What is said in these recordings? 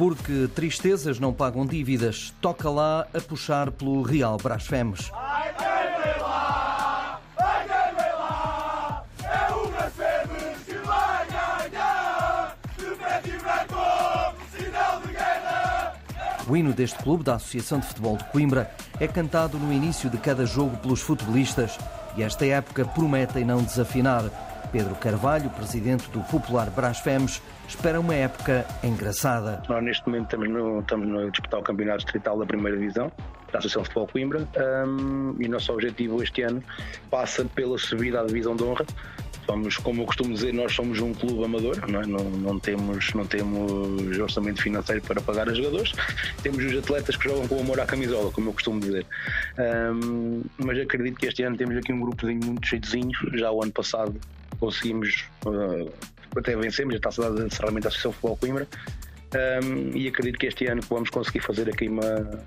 Porque tristezas não pagam dívidas. Toca lá a puxar pelo Real Brasfemes. O hino deste clube, da Associação de Futebol de Coimbra, é cantado no início de cada jogo pelos futebolistas e esta época promete em não desafinar. Pedro Carvalho, presidente do Popular Brasfemes, espera uma época engraçada. Nós neste momento estamos, no, estamos a disputar o Campeonato Distrital da Primeira Divisão da Associação de Futebol Coimbra um, e o nosso objetivo este ano passa pela subida à Divisão de Honra Somos, como eu costumo dizer, nós somos um clube amador, não, é? não, não, temos, não temos orçamento financeiro para pagar os jogadores, temos os atletas que jogam com amor à camisola, como eu costumo dizer. Um, mas acredito que este ano temos aqui um grupozinho muito cheiozinho, já o ano passado conseguimos, uh, até vencemos a taça de encerramento da Associação Futebol Coimbra, um, e acredito que este ano vamos conseguir fazer aqui uma,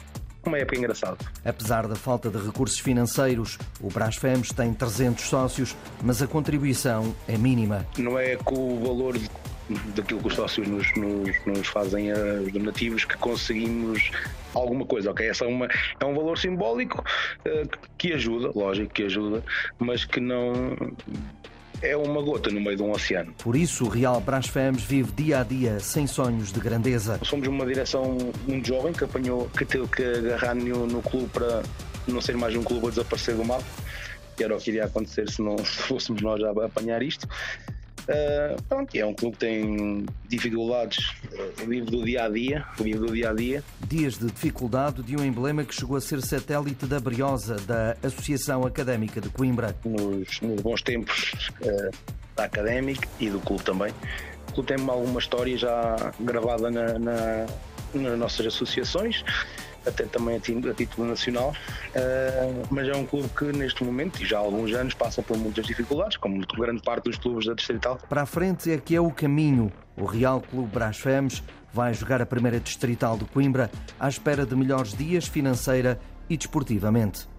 uma época engraçada. Apesar da falta de recursos financeiros, o Brasfemes tem 300 sócios, mas a contribuição é mínima. Não é com o valor daquilo que os sócios nos, nos, nos fazem os donativos que conseguimos alguma coisa, ok? Essa é, uma, é um valor simbólico uh, que ajuda, lógico que ajuda, mas que não é uma gota no meio de um oceano. Por isso, o Real Brasfemes vive dia a dia sem sonhos de grandeza. Somos uma direção muito jovem que apanhou, que teve que agarrar no, no clube para não ser mais um clube a desaparecer do mapa, que era o que iria acontecer se não fôssemos nós a apanhar isto. Uh, pronto, é um clube que tem dificuldades, uh, vive do dia a dia, vive do dia a dia. Dias de dificuldade de um emblema que chegou a ser satélite da Briosa, da Associação Académica de Coimbra. Nos, nos bons tempos uh, da Académica e do clube também. O clube tem alguma história já gravada na, na, nas nossas associações até também a título nacional, uh, mas é um clube que neste momento e já há alguns anos passa por muitas dificuldades, como grande parte dos clubes da Distrital. Para a frente é que é o caminho. O Real Clube Brasfemes vai jogar a primeira Distrital de Coimbra à espera de melhores dias financeira e desportivamente.